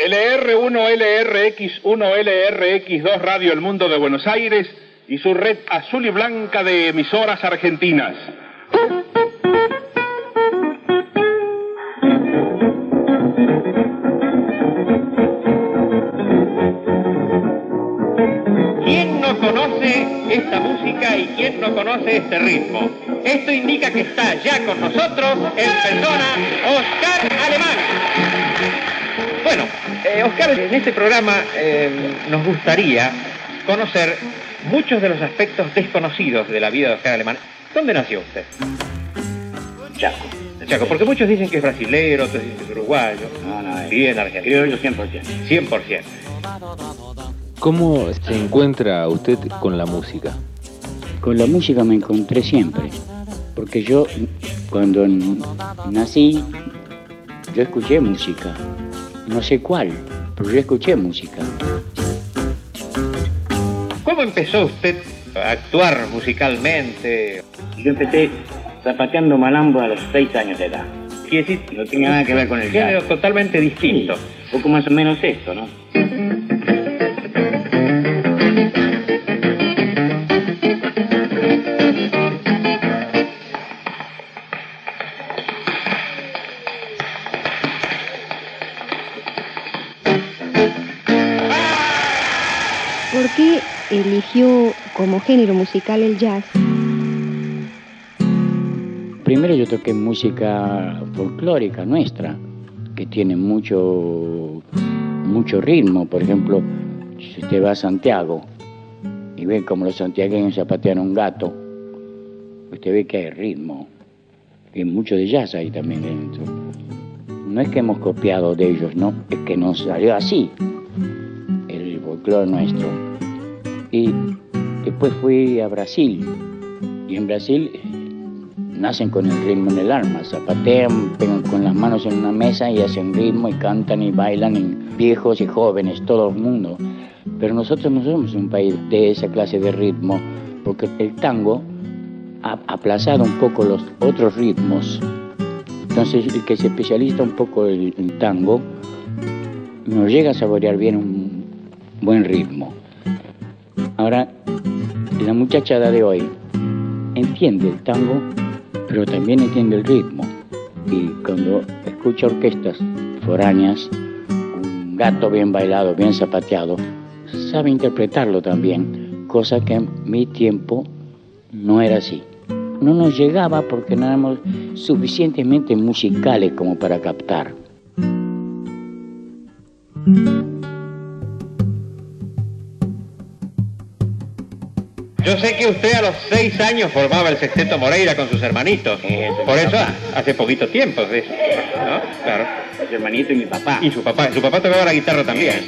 LR1LRX1LRX2 Radio El Mundo de Buenos Aires y su red azul y blanca de emisoras argentinas. ¿Quién no conoce esta música y quién no conoce este ritmo? Esto indica que está ya con nosotros en persona Oscar Alemán. Bueno, eh, Oscar, en este programa eh, nos gustaría conocer muchos de los aspectos desconocidos de la vida de Oscar Alemán. ¿Dónde nació usted? Chaco. Chaco, porque muchos dicen que es brasilero, otros dicen que es uruguayo. No, no, es Bien, argentino. criollo 100%. 100%. ¿Cómo se encuentra usted con la música? Con la música me encontré siempre, porque yo cuando nací, yo escuché música, no sé cuál, pero yo escuché música. ¿Cómo empezó usted a actuar musicalmente? Yo empecé zapateando malambo a los 6 años de edad. Quiere decir, No tenía nada que ver con el género totalmente distinto. Un poco más o menos esto, ¿no? Eligió como género musical el jazz? Primero yo toqué música folclórica nuestra, que tiene mucho, mucho ritmo. Por ejemplo, si usted va a Santiago y ve como los santiagueños zapatean un gato, usted ve que hay ritmo. Y mucho de jazz ahí también dentro. No es que hemos copiado de ellos, no, es que nos salió así, el folclore nuestro. Y después fui a Brasil, y en Brasil eh, nacen con el ritmo en el alma, zapatean, pegan con las manos en una mesa y hacen ritmo y cantan y bailan, y viejos y jóvenes, todo el mundo. Pero nosotros no somos un país de esa clase de ritmo, porque el tango ha aplazado un poco los otros ritmos. Entonces, el que se especializa un poco en tango no llega a saborear bien un buen ritmo. Ahora, la muchachada de hoy entiende el tango, pero también entiende el ritmo. Y cuando escucha orquestas foráneas, un gato bien bailado, bien zapateado, sabe interpretarlo también, cosa que en mi tiempo no era así. No nos llegaba porque no éramos suficientemente musicales como para captar. Yo sé que usted a los seis años formaba el sexteto Moreira con sus hermanitos. Eso, Por eso papá. hace poquito tiempo de eso. ¿no? Claro. Mi hermanito y mi papá. Y su papá, su papá tocaba la guitarra también.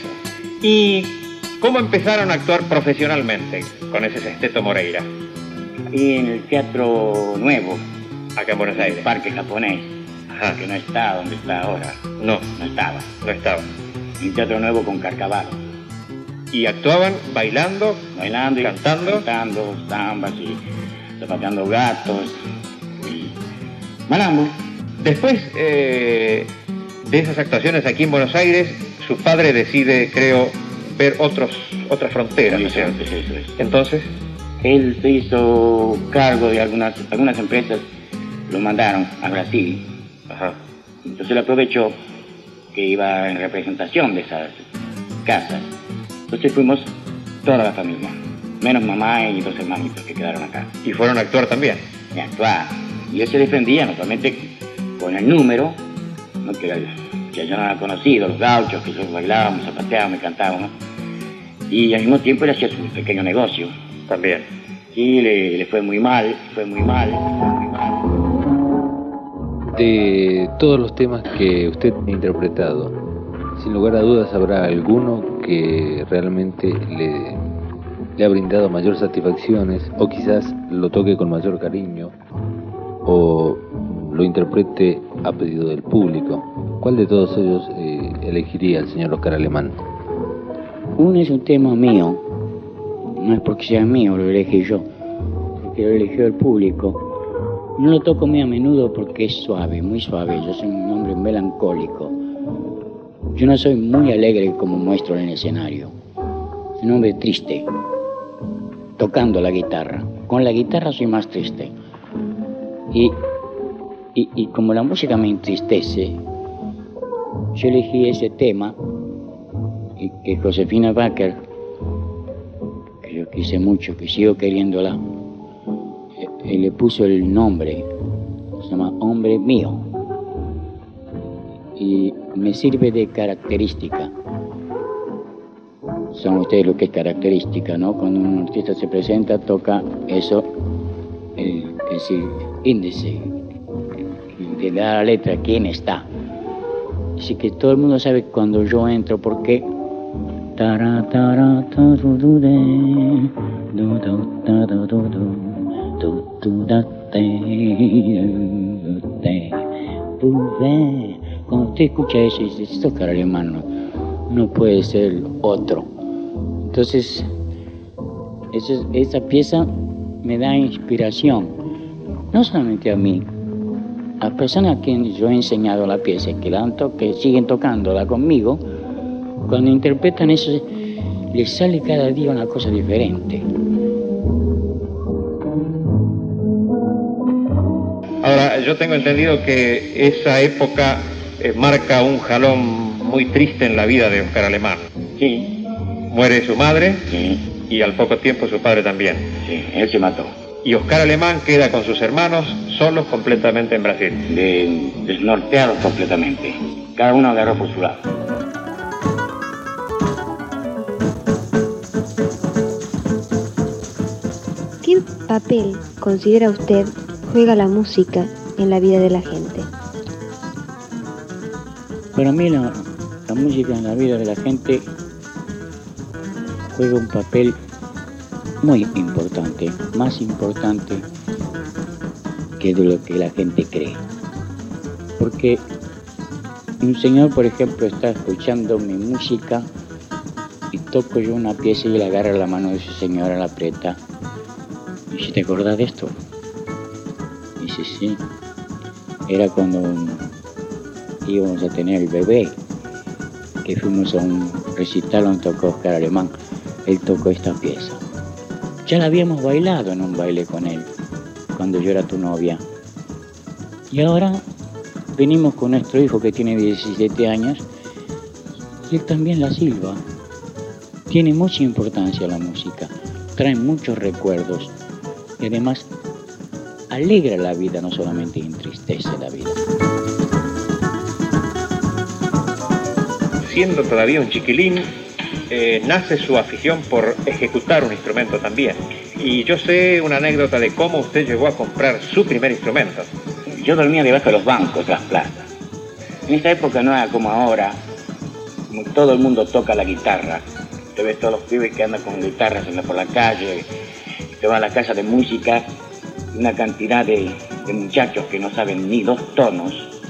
¿Y cómo empezaron a actuar profesionalmente con ese sexteto Moreira Y en el Teatro Nuevo, acá en Buenos el Aires? Parque Japonés, Ajá. que no está donde está ahora. No, No estaba. no estaba. El Teatro Nuevo con Carcavalo. Y actuaban bailando, Bailando y Cantando. cantando zambas y zapateando gatos y malambo. Después eh, de esas actuaciones aquí en Buenos Aires, su padre decide, creo, ver otros, otras fronteras. Entonces, Él se hizo cargo de algunas, algunas empresas, lo mandaron a Brasil. ajá, Entonces él aprovechó que iba en representación de esas casas. Entonces fuimos toda la familia, menos mamá y dos hermanitos que quedaron acá. y fueron a actuar también. Y actuaba. Y él se defendía no solamente con el número, ¿no? que, que yo no había conocido, los gauchos, que nosotros bailábamos, zapateábamos y cantábamos. Y al mismo tiempo él hacía su pequeño negocio. También. Sí, le, le fue muy mal, fue muy mal, fue muy mal. De todos los temas que usted ha interpretado, sin lugar a dudas habrá alguno que realmente le, le ha brindado mayor satisfacciones o quizás lo toque con mayor cariño o lo interprete a pedido del público. ¿Cuál de todos ellos eh, elegiría el señor Oscar Alemán? Uno es un tema mío, no es porque sea mío, lo elegí yo, porque lo eligió el público. No lo toco muy a menudo porque es suave, muy suave. Yo soy un hombre melancólico. Yo no soy muy alegre como muestro en el escenario. Soy un hombre triste, tocando la guitarra. Con la guitarra soy más triste. Y, y, y como la música me entristece, yo elegí ese tema y que Josefina Baker, que yo quise mucho, que sigo queriéndola, eh, le puso el nombre, se llama Hombre Mío. Y me sirve de característica. Son ustedes lo que es característica, ¿no? Cuando un artista se presenta, toca eso, el, el índice, de la letra, quién está. Así que todo el mundo sabe cuando yo entro, porque cuando usted escucha eso y dice, esto es alemán, no, puede ser otro. Entonces, esa pieza me da inspiración, no solamente a mí, a personas a quienes yo he enseñado la pieza, que, la que siguen tocándola conmigo, cuando interpretan eso, les sale cada día una cosa diferente. Ahora, yo tengo entendido que esa época eh, marca un jalón muy triste en la vida de Oscar Alemán. Sí. Muere su madre sí. y al poco tiempo su padre también. Sí, él se mató. Y Oscar Alemán queda con sus hermanos solos completamente en Brasil. De, desnorteados completamente. Cada uno agarró por su lado. ¿Qué papel considera usted juega la música en la vida de la gente? Para mí la, música en la vida de la gente juega un papel muy importante, más importante que de lo que la gente cree. Porque un señor, por ejemplo, está escuchando mi música y toco yo una pieza y le agarra la mano de su señora, la aprieta. ¿Y si te acordás de esto? Dice, sí. Era cuando íbamos a tener el bebé, que fuimos a un recital donde tocó Oscar Alemán. Él tocó esta pieza. Ya la habíamos bailado en un baile con él, cuando yo era tu novia. Y ahora venimos con nuestro hijo que tiene 17 años y él también la silba. Tiene mucha importancia la música, trae muchos recuerdos y además alegra la vida, no solamente entristece la vida. Siendo todavía un chiquilín, eh, nace su afición por ejecutar un instrumento también. Y yo sé una anécdota de cómo usted llegó a comprar su primer instrumento. Yo dormía debajo de los bancos las plazas. En esa época no era como ahora, todo el mundo toca la guitarra. Te ves todos los pibes que andan con guitarras por la calle, te vas a la casa de música, una cantidad de muchachos que no saben ni dos tonos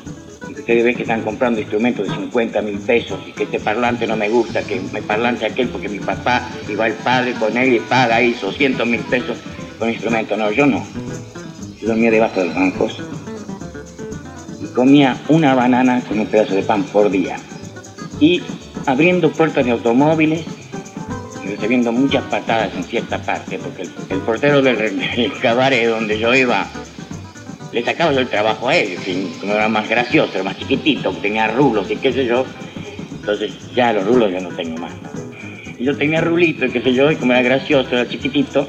ustedes ven que están comprando instrumentos de 50 mil pesos y que este parlante no me gusta, que me parlante aquel porque mi papá iba al padre con él y paga ahí 200 mil pesos con instrumentos. No, yo no. Yo dormía debajo de los bancos y comía una banana con un pedazo de pan por día. Y abriendo puertas de automóviles y recibiendo muchas patadas en cierta parte, porque el, portero del, del cabaret donde yo iba le sacaba yo el trabajo a él, como era más gracioso, era más chiquitito, tenía rulos y qué sé yo. Entonces ya los rulos ya no tengo más. Y yo tenía rulitos, qué sé yo, y como era gracioso, era chiquitito,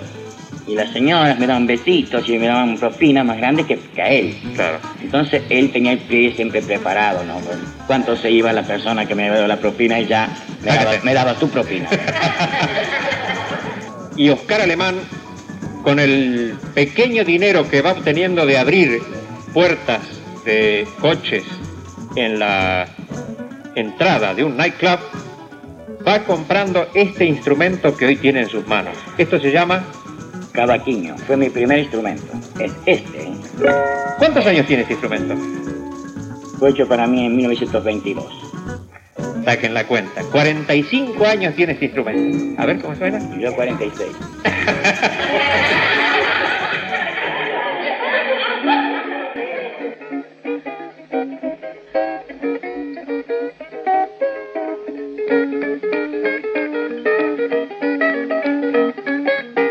y las señoras me daban besitos y me daban propina más grande que, a él. Claro. Entonces él tenía el pie siempre preparado, ¿no? ¿Cuánto se iba la persona que me daba la propina y ya me daba, me daba su propina? y Oscar Alemán con el pequeño dinero que va obteniendo de abrir puertas de coches en la entrada de un nightclub, va comprando este instrumento que hoy tiene en sus manos. Esto se llama... Cavaquinho, fue mi primer instrumento. Es este. ¿eh? ¿Cuántos años tiene este instrumento? Fue hecho para mí en 1922. Saquen la cuenta. 45 años tiene este instrumento. A ver cómo suena. Yo 46.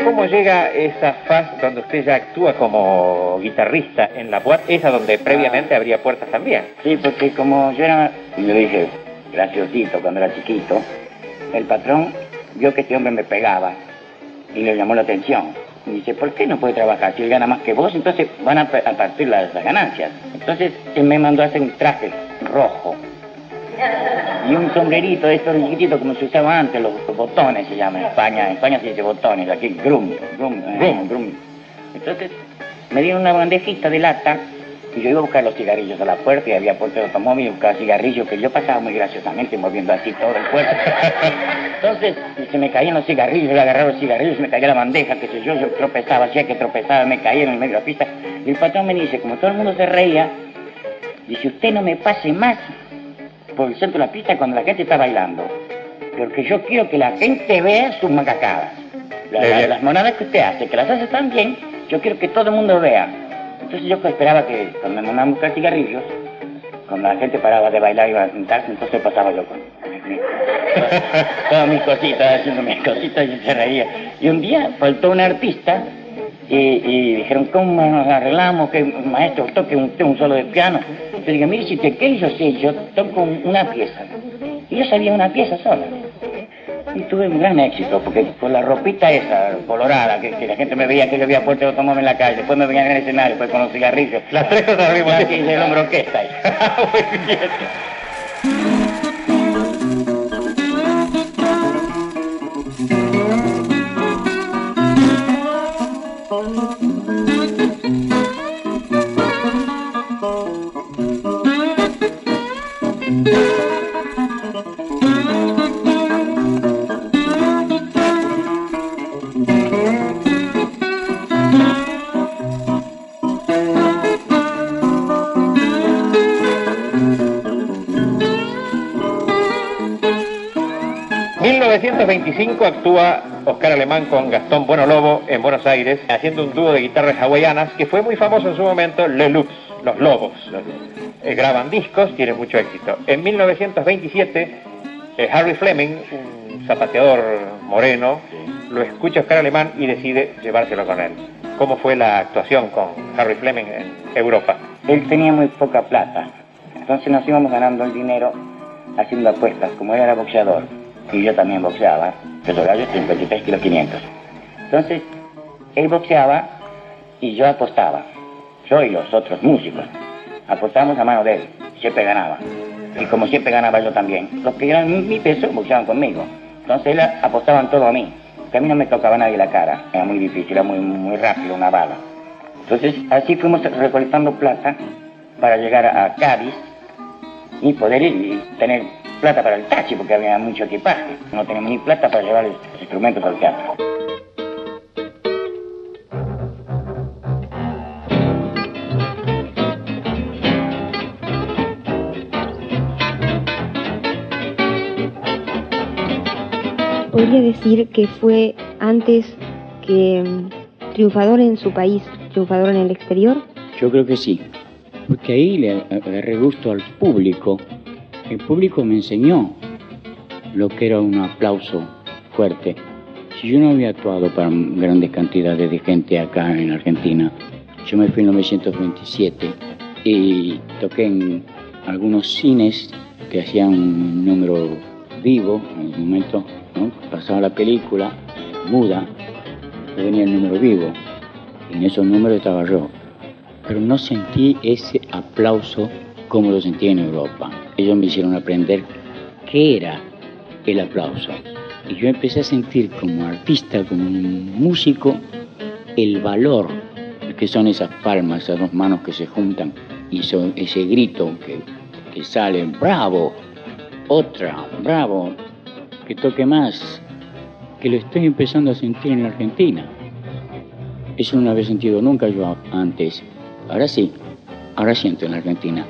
¿Cómo llega esa fase donde usted ya actúa como guitarrista en la puerta? Esa donde previamente habría puertas también. Sí, porque como yo era, yo dije, graciosito cuando era chiquito, el patrón vio que este hombre me pegaba y le llamó la atención. Y dice, ¿por qué no puede trabajar? Si él gana más que vos, entonces van a, partir las, las ganancias. Entonces él me mandó a hacer un traje rojo y un sombrerito de estos chiquititos como se usaba antes, los, los botones se llaman en España. En España se dice botones, aquí grum, grum, grum, grum. Entonces me dieron una bandejita de lata y yo iba a buscar los cigarrillos a la puerta y había puerta de automóvil y buscaba cigarrillos que yo pasaba muy graciosamente moviendo así todo el cuerpo. Entonces se me caían los cigarrillos, yo le agarraba los cigarrillos, se me caía la bandeja, qué sé yo, yo tropezaba, hacía que tropezaba, me caía en el medio de la pista. Y el patrón me dice, como todo el mundo se reía, dice, usted no me pase más por el centro de la pista cuando la gente está bailando. Porque yo quiero que la gente vea sus macacadas. La- la- las monadas que usted hace, que las hace tan bien, yo quiero que todo el mundo vea. Entonces yo esperaba que cuando me mandaban buscar cigarrillos, cuando la gente paraba de bailar y iba a sentarse, entonces pasaba yo con todas mis cositas, haciendo mis cositas y se reía. Y un día faltó un artista y, dijeron, ¿cómo nos arreglamos? Que maestro toque un, solo de piano. Yo dije, mire, si te qué yo sé, yo toco una pieza. Y yo sabía una pieza sola. Y tuve un gran éxito, porque con la ropita esa, colorada, que, la gente me veía que yo había puesto automóvil en la calle, después me veían en el escenario, después con los cigarrillos. Las tres cosas tiempo. del hombro orquesta ahí. Muy bien. 1925 actúa Oscar Alemán con Gastón Bueno Lobo en Buenos Aires, haciendo un dúo de guitarras hawaianas que fue muy famoso en su momento, Le Loops, Los Lobos. Eh, graban discos, tienen mucho éxito. En 1927, eh, Harry Fleming, un zapateador moreno, lo escucha Oscar Alemán y decide llevárselo con él. ¿Cómo fue la actuación con Harry Fleming en Europa? Él tenía muy poca plata, entonces nos íbamos ganando el dinero haciendo apuestas, como él era boxeador y yo también boxeaba, peso gallo 53 kilos 500. Entonces, él boxeaba y yo apostaba, yo y los otros músicos, apostábamos a mano de él, siempre ganaba. Y como siempre ganaba yo también, los que eran mi- peso boxeaban conmigo. Entonces él apostaban todo a mí, que a mí no me tocaba nadie la cara, era muy difícil, era muy, muy rápido, una bala. Entonces, así fuimos recolectando plata para llegar a Cádiz y poder ir y tener plata para el taxi, porque había mucho equipaje. No teníamos ni plata para llevar los instrumentos al teatro. Podría decir que fue antes que mm, triunfador en su país, triunfador en el exterior. Yo creo que sí, porque ahí le agarré gusto al público. El público me enseñó lo que era un aplauso fuerte. Si yo no había actuado para grandes cantidades de gente acá en Argentina, yo me fui en 1927 y toqué en algunos cines que hacían un número vivo en el momento, ¿no? pasaba la película muda, venía el número vivo, y en esos números estaba yo pero no sentí ese aplauso como lo sentí en Europa. Ellos me hicieron aprender qué era el aplauso. Y yo empecé a sentir como artista, como un músico, el valor que son esas palmas, esas dos manos que se juntan y ese grito que, sale, bravo, otra, bravo, que toque más, que lo estoy empezando a sentir en Argentina. Eso no lo había sentido nunca yo antes. Ahora sí, ahora siento en Argentina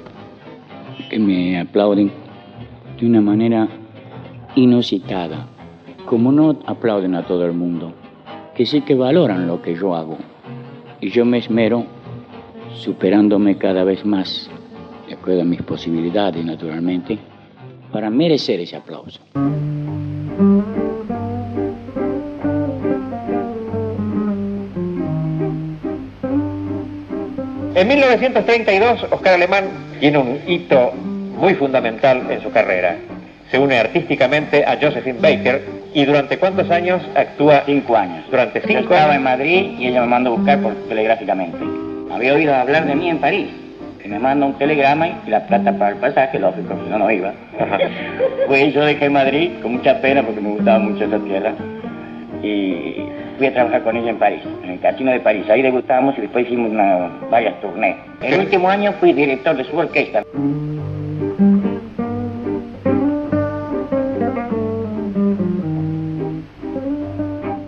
me aplauden de una manera inusitada, como no aplauden a todo el mundo, que sí que valoran lo que yo hago. Y yo me esmero superándome cada vez más, de acuerdo a mis posibilidades naturalmente, para merecer ese aplauso. En 1932, Oscar Alemán tiene un hito muy fundamental en su carrera. Se une artísticamente a Josephine Baker y durante cuántos años actúa? Cinco años. Durante cinco Yo estaba años. en Madrid y ella me mandó a buscar por telegráficamente. Había oído hablar de mí en París. Que me manda un telegrama y la plata para el pasaje, lógico, no, no iba. pues yo dejé Madrid con mucha pena porque me gustaba mucho esa tierra. Y fui a trabajar con ella en París, en el Casino de París. Ahí debutamos y después hicimos una, varias tournées. El último año fui director de su orquesta.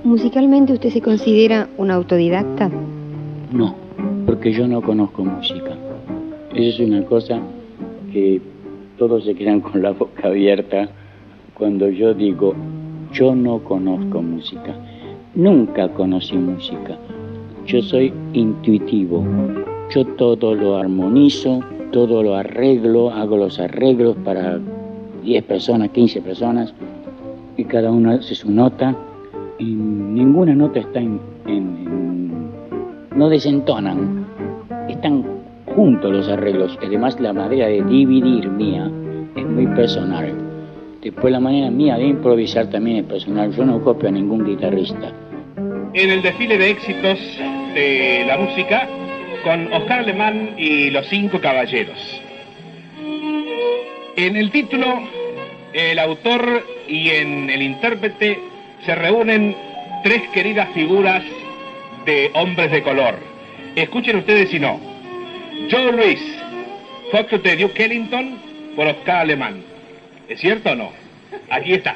Musicalmente usted se considera un autodidacta. No, porque yo no conozco música. Eso es una cosa que todos se quedan con la boca abierta cuando yo digo, yo no conozco música. Nunca conocí música. Yo soy intuitivo. Yo todo lo armonizo, todo lo arreglo, hago los arreglos para 10 personas, 15 personas, y cada uno hace su nota. Y ninguna nota está en, en- en- no desentonan, están juntos los arreglos. Además, la manera de dividir mía es muy personal. Después, la manera mía de improvisar también es personal. Yo no copio a ningún guitarrista. En el desfile de éxitos de la música con Oscar Alemán y los cinco caballeros. En el título, el autor y en el intérprete se reúnen tres queridas figuras de hombres de color. Escuchen ustedes si no. Joe Luis, Fox de Duke Ellington por Oscar Alemán. ¿Es cierto o no? Aquí está.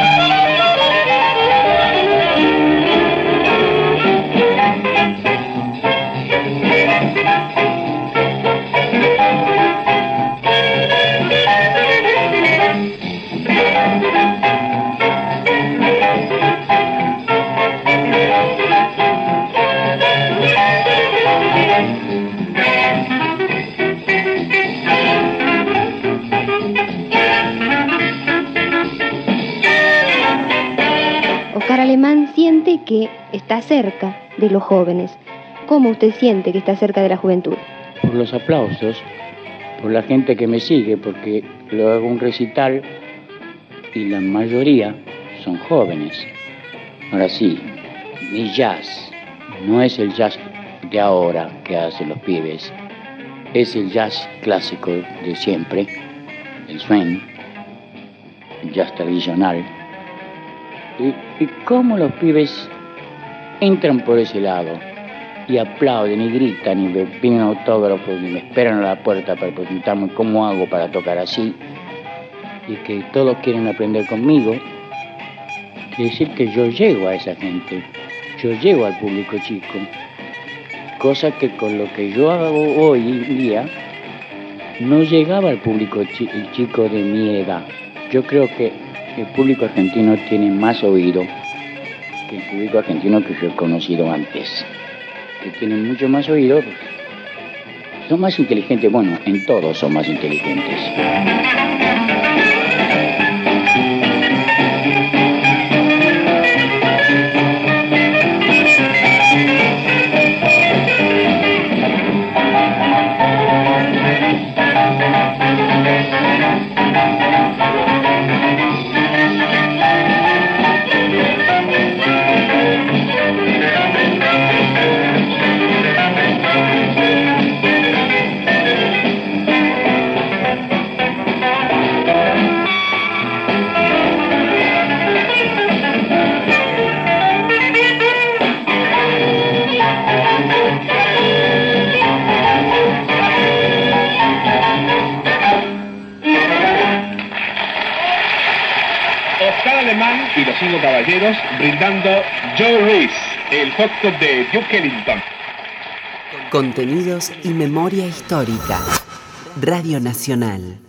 cerca de los jóvenes. ¿Cómo usted siente que está cerca de la juventud? Por los aplausos, por la gente que me sigue, porque lo hago un recital y la mayoría son jóvenes. Ahora sí, mi jazz no es el jazz de ahora que hacen los pibes, es el jazz clásico de siempre, el swing, el jazz tradicional. Y, y cómo los pibes entran por ese lado y aplauden y gritan y me piden autógrafos y me esperan a la puerta para preguntarme cómo hago para tocar así. Y que todos quieren aprender conmigo, quiere decir que yo llego a esa gente, yo llego al público chico, cosa que con lo que yo hago hoy en día no llegaba al público chi- chico de mi edad. Yo creo que el público argentino tiene más oído que el público argentino que yo he conocido antes, que tienen mucho más oído, son más inteligentes, bueno, en todo son más inteligentes. Brindando Joe Ruiz, el foxtrot de Duke Ellington. Contenidos y memoria histórica. Radio Nacional.